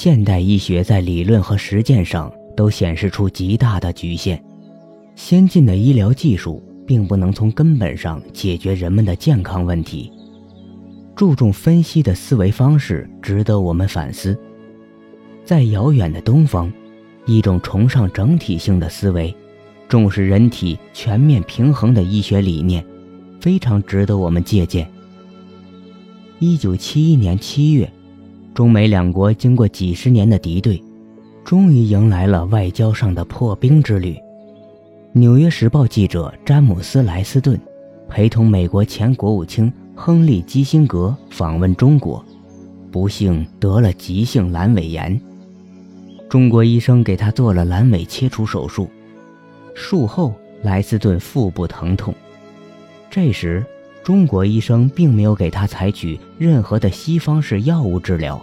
现代医学在理论和实践上都显示出极大的局限，先进的医疗技术并不能从根本上解决人们的健康问题。注重分析的思维方式值得我们反思。在遥远的东方，一种崇尚整体性的思维、重视人体全面平衡的医学理念，非常值得我们借鉴。一九七一年七月，中美两国经过几十年的敌对，终于迎来了外交上的破冰之旅。《纽约时报》记者詹姆斯·莱斯顿陪同美国前国务卿。亨利·基辛格访问中国，不幸得了急性阑尾炎。中国医生给他做了阑尾切除手术，术后莱斯顿腹部疼痛。这时，中国医生并没有给他采取任何的西方式药物治疗，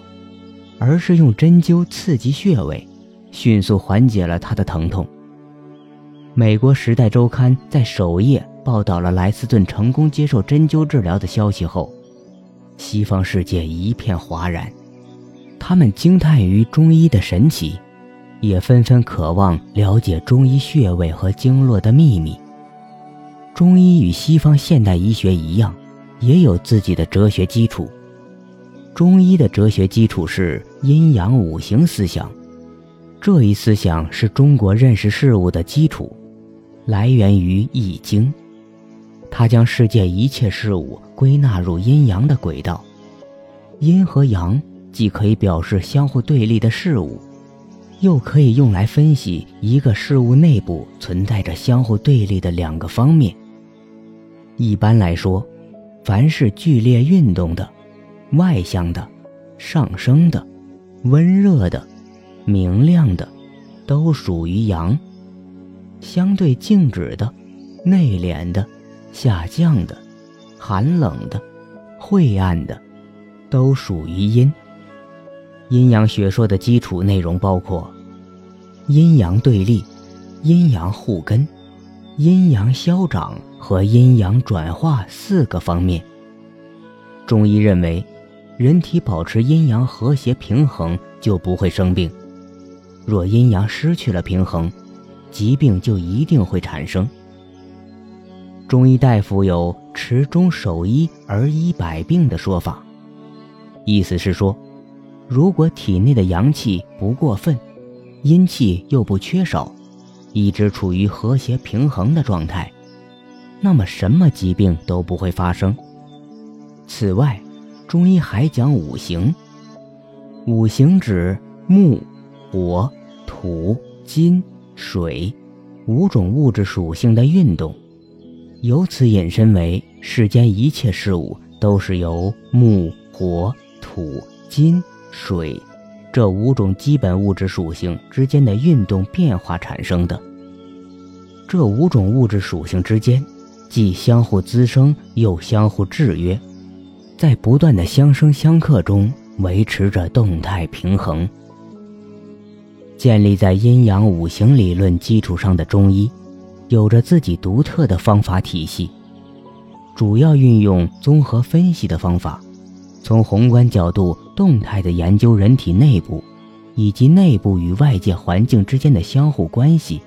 而是用针灸刺激穴位，迅速缓解了他的疼痛。美国《时代周刊》在首页。报道了莱斯顿成功接受针灸治疗的消息后，西方世界一片哗然，他们惊叹于中医的神奇，也纷纷渴望了解中医穴位和经络的秘密。中医与西方现代医学一样，也有自己的哲学基础。中医的哲学基础是阴阳五行思想，这一思想是中国认识事物的基础，来源于《易经》。它将世界一切事物归纳入阴阳的轨道，阴和阳既可以表示相互对立的事物，又可以用来分析一个事物内部存在着相互对立的两个方面。一般来说，凡是剧烈运动的、外向的、上升的、温热的、明亮的，都属于阳；相对静止的、内敛的。下降的、寒冷的、晦暗的，都属于阴。阴阳学说的基础内容包括阴阳对立、阴阳互根、阴阳消长和阴阳转化四个方面。中医认为，人体保持阴阳和谐平衡就不会生病；若阴阳失去了平衡，疾病就一定会产生。中医大夫有“持中守医而医百病”的说法，意思是说，如果体内的阳气不过分，阴气又不缺少，一直处于和谐平衡的状态，那么什么疾病都不会发生。此外，中医还讲五行，五行指木、火、土、金、水五种物质属性的运动。由此引申为，世间一切事物都是由木、火、土、金、水这五种基本物质属性之间的运动变化产生的。这五种物质属性之间，既相互滋生，又相互制约，在不断的相生相克中维持着动态平衡。建立在阴阳五行理论基础上的中医。有着自己独特的方法体系，主要运用综合分析的方法，从宏观角度动态地研究人体内部，以及内部与外界环境之间的相互关系，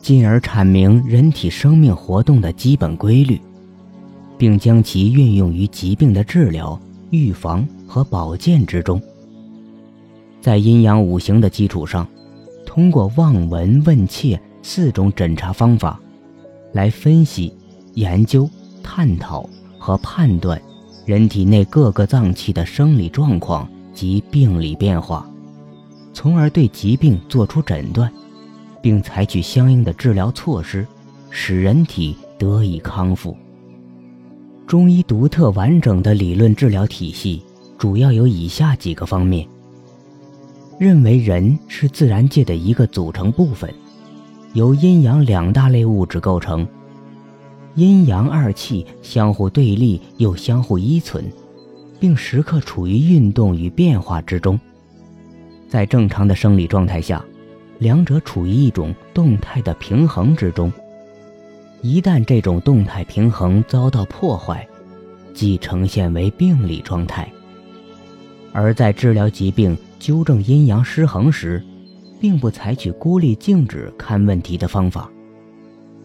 进而阐明人体生命活动的基本规律，并将其运用于疾病的治疗、预防和保健之中。在阴阳五行的基础上，通过望闻问切。四种诊查方法，来分析、研究、探讨和判断人体内各个脏器的生理状况及病理变化，从而对疾病作出诊断，并采取相应的治疗措施，使人体得以康复。中医独特完整的理论治疗体系主要有以下几个方面：认为人是自然界的一个组成部分。由阴阳两大类物质构成，阴阳二气相互对立又相互依存，并时刻处于运动与变化之中。在正常的生理状态下，两者处于一种动态的平衡之中。一旦这种动态平衡遭到破坏，即呈现为病理状态。而在治疗疾病纠正阴阳失衡时，并不采取孤立静止看问题的方法，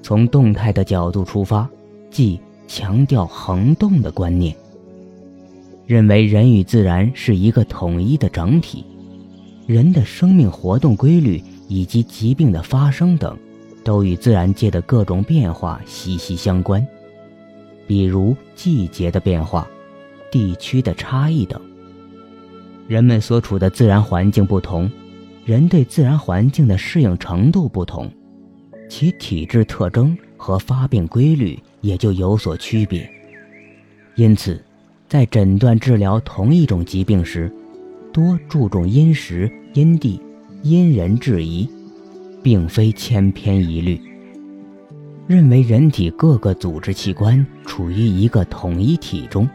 从动态的角度出发，即强调恒动的观念，认为人与自然是一个统一的整体，人的生命活动规律以及疾病的发生等，都与自然界的各种变化息息相关，比如季节的变化、地区的差异等。人们所处的自然环境不同，人对自然环境的适应程度不同，其体质特征和发病规律也就有所区别。因此，在诊断治疗同一种疾病时，多注重因时、因地、因人制宜，并非千篇一律。认为人体各个组织器官处于一个统一体中。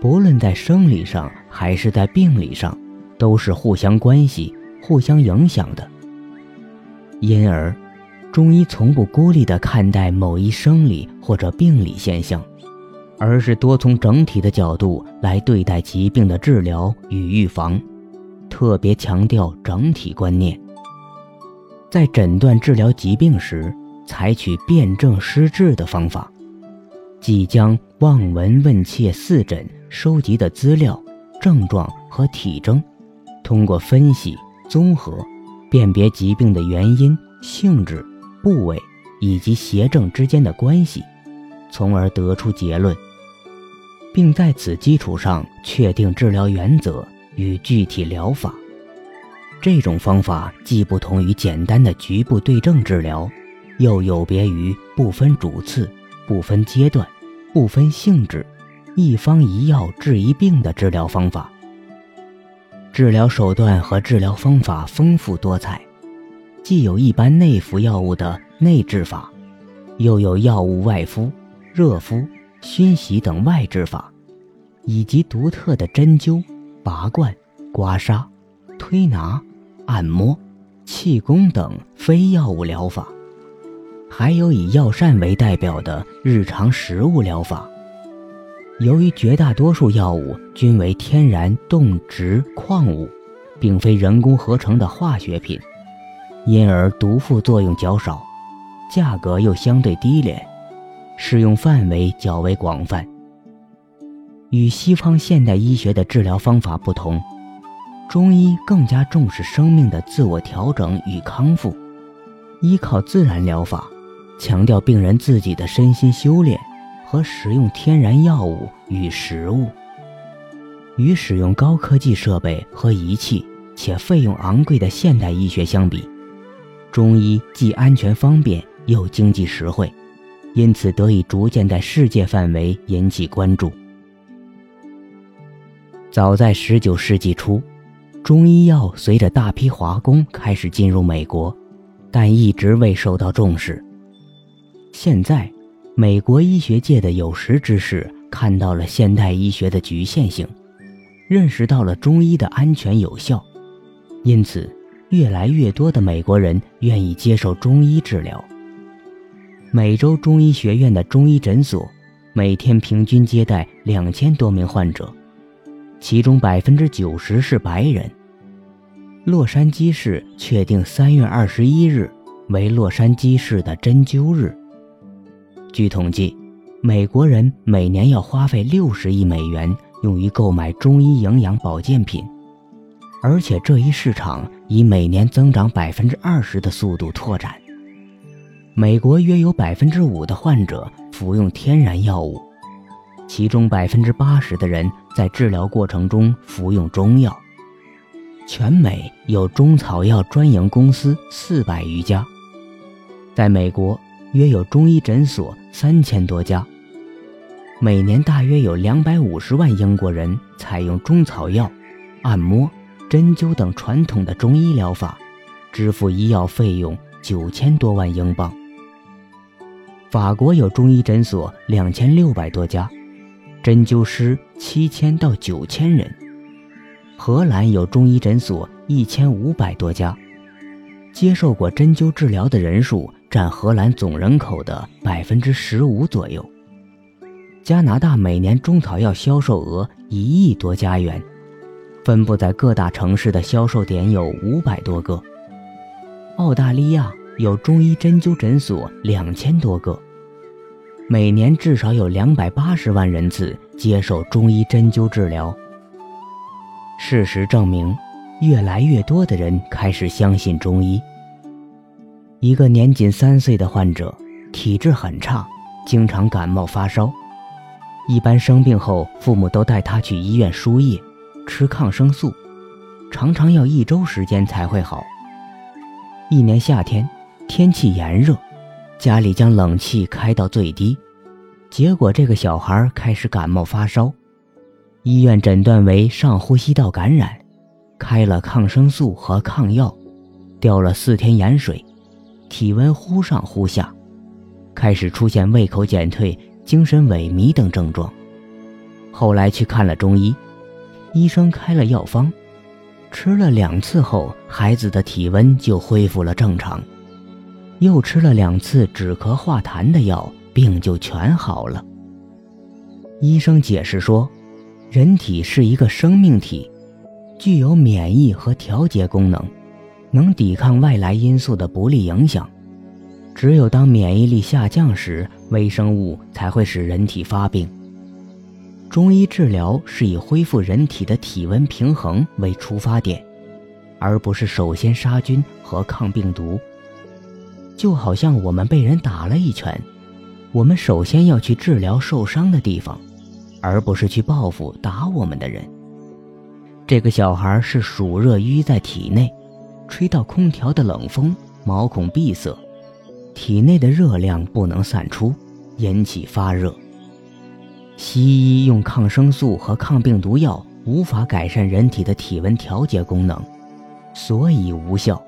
不论在生理上还是在病理上，都是互相关系、互相影响的。因而，中医从不孤立地看待某一生理或者病理现象，而是多从整体的角度来对待疾病的治疗与预防，特别强调整体观念。在诊断治疗疾病时，采取辨证施治的方法。即将望闻问切四诊收集的资料、症状和体征，通过分析、综合，辨别疾病的原因、性质、部位以及邪正之间的关系，从而得出结论，并在此基础上确定治疗原则与具体疗法。这种方法既不同于简单的局部对症治疗，又有别于不分主次。不分阶段，不分性质，一方一药治一病的治疗方法。治疗手段和治疗方法丰富多彩，既有一般内服药物的内治法，又有药物外敷、热敷、熏洗等外治法，以及独特的针灸、拔罐、刮痧、推拿、按摩、气功等非药物疗法。还有以药膳为代表的日常食物疗法。由于绝大多数药物均为天然动植矿物，并非人工合成的化学品，因而毒副作用较少，价格又相对低廉，适用范围较为广泛。与西方现代医学的治疗方法不同，中医更加重视生命的自我调整与康复，依靠自然疗法。强调病人自己的身心修炼和使用天然药物与食物。与使用高科技设备和仪器且费用昂贵的现代医学相比，中医既安全方便又经济实惠，因此得以逐渐在世界范围引起关注。早在19世纪初，中医药随着大批华工开始进入美国，但一直未受到重视。现在，美国医学界的有识之士看到了现代医学的局限性，认识到了中医的安全有效，因此，越来越多的美国人愿意接受中医治疗。美洲中医学院的中医诊所每天平均接待两千多名患者，其中百分之九十是白人。洛杉矶市确定三月二十一日为洛杉矶市的针灸日。据统计，美国人每年要花费六十亿美元用于购买中医营养保健品，而且这一市场以每年增长百分之二十的速度拓展。美国约有百分之五的患者服用天然药物，其中百分之八十的人在治疗过程中服用中药。全美有中草药专营公司四百余家，在美国。约有中医诊所三千多家，每年大约有两百五十万英国人采用中草药、按摩、针灸等传统的中医疗法，支付医药费用九千多万英镑。法国有中医诊所两千六百多家，针灸师七千到九千人。荷兰有中医诊所一千五百多家，接受过针灸治疗的人数。占荷兰总人口的百分之十五左右。加拿大每年中草药销售额一亿多加元，分布在各大城市的销售点有五百多个。澳大利亚有中医针灸诊所两千多个，每年至少有两百八十万人次接受中医针灸治疗。事实证明，越来越多的人开始相信中医。一个年仅三岁的患者，体质很差，经常感冒发烧。一般生病后，父母都带他去医院输液，吃抗生素，常常要一周时间才会好。一年夏天，天气炎热，家里将冷气开到最低，结果这个小孩开始感冒发烧，医院诊断为上呼吸道感染，开了抗生素和抗药，吊了四天盐水，体温忽上忽下，开始出现胃口减退。精神萎靡等症状，后来去看了中医，医生开了药方，吃了两次后，孩子的体温就恢复了正常，又吃了两次止咳化痰的药，病就全好了。医生解释说，人体是一个生命体，具有免疫和调节功能，能抵抗外来因素的不利影响。只有当免疫力下降时，微生物才会使人体发病。中医治疗是以恢复人体的体温平衡为出发点，而不是首先杀菌和抗病毒。就好像我们被人打了一拳，我们首先要去治疗受伤的地方，而不是去报复打我们的人。这个小孩是暑热淤在体内，吹到空调的冷风，毛孔闭塞。体内的热量不能散出，引起发热。西医用抗生素和抗病毒药无法改善人体的体温调节功能，所以无效。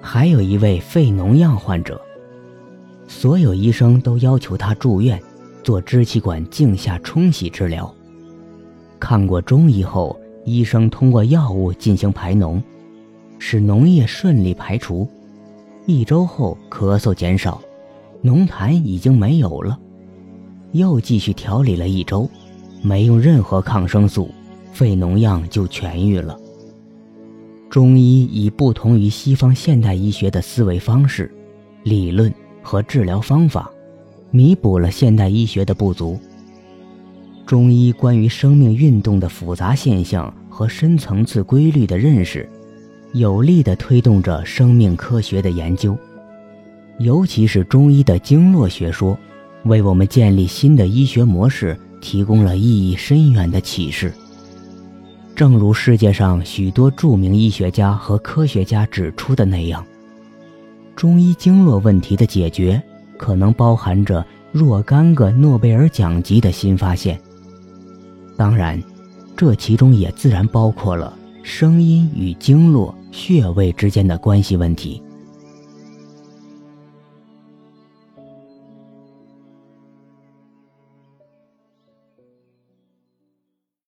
还有一位肺脓样患者，所有医生都要求他住院做支气管镜下冲洗治疗。看过中医后，医生通过药物进行排脓，使脓液顺利排除。一周后，咳嗽减少，脓痰已经没有了。又继续调理了一周，没用任何抗生素，肺脓样就痊愈了。中医以不同于西方现代医学的思维方式、理论和治疗方法，弥补了现代医学的不足。中医关于生命运动的复杂现象和深层次规律的认识。有力地推动着生命科学的研究，尤其是中医的经络学说，为我们建立新的医学模式提供了意义深远的启示。正如世界上许多著名医学家和科学家指出的那样，中医经络问题的解决可能包含着若干个诺贝尔奖级的新发现。当然，这其中也自然包括了声音与经络。穴位之间的关系问题。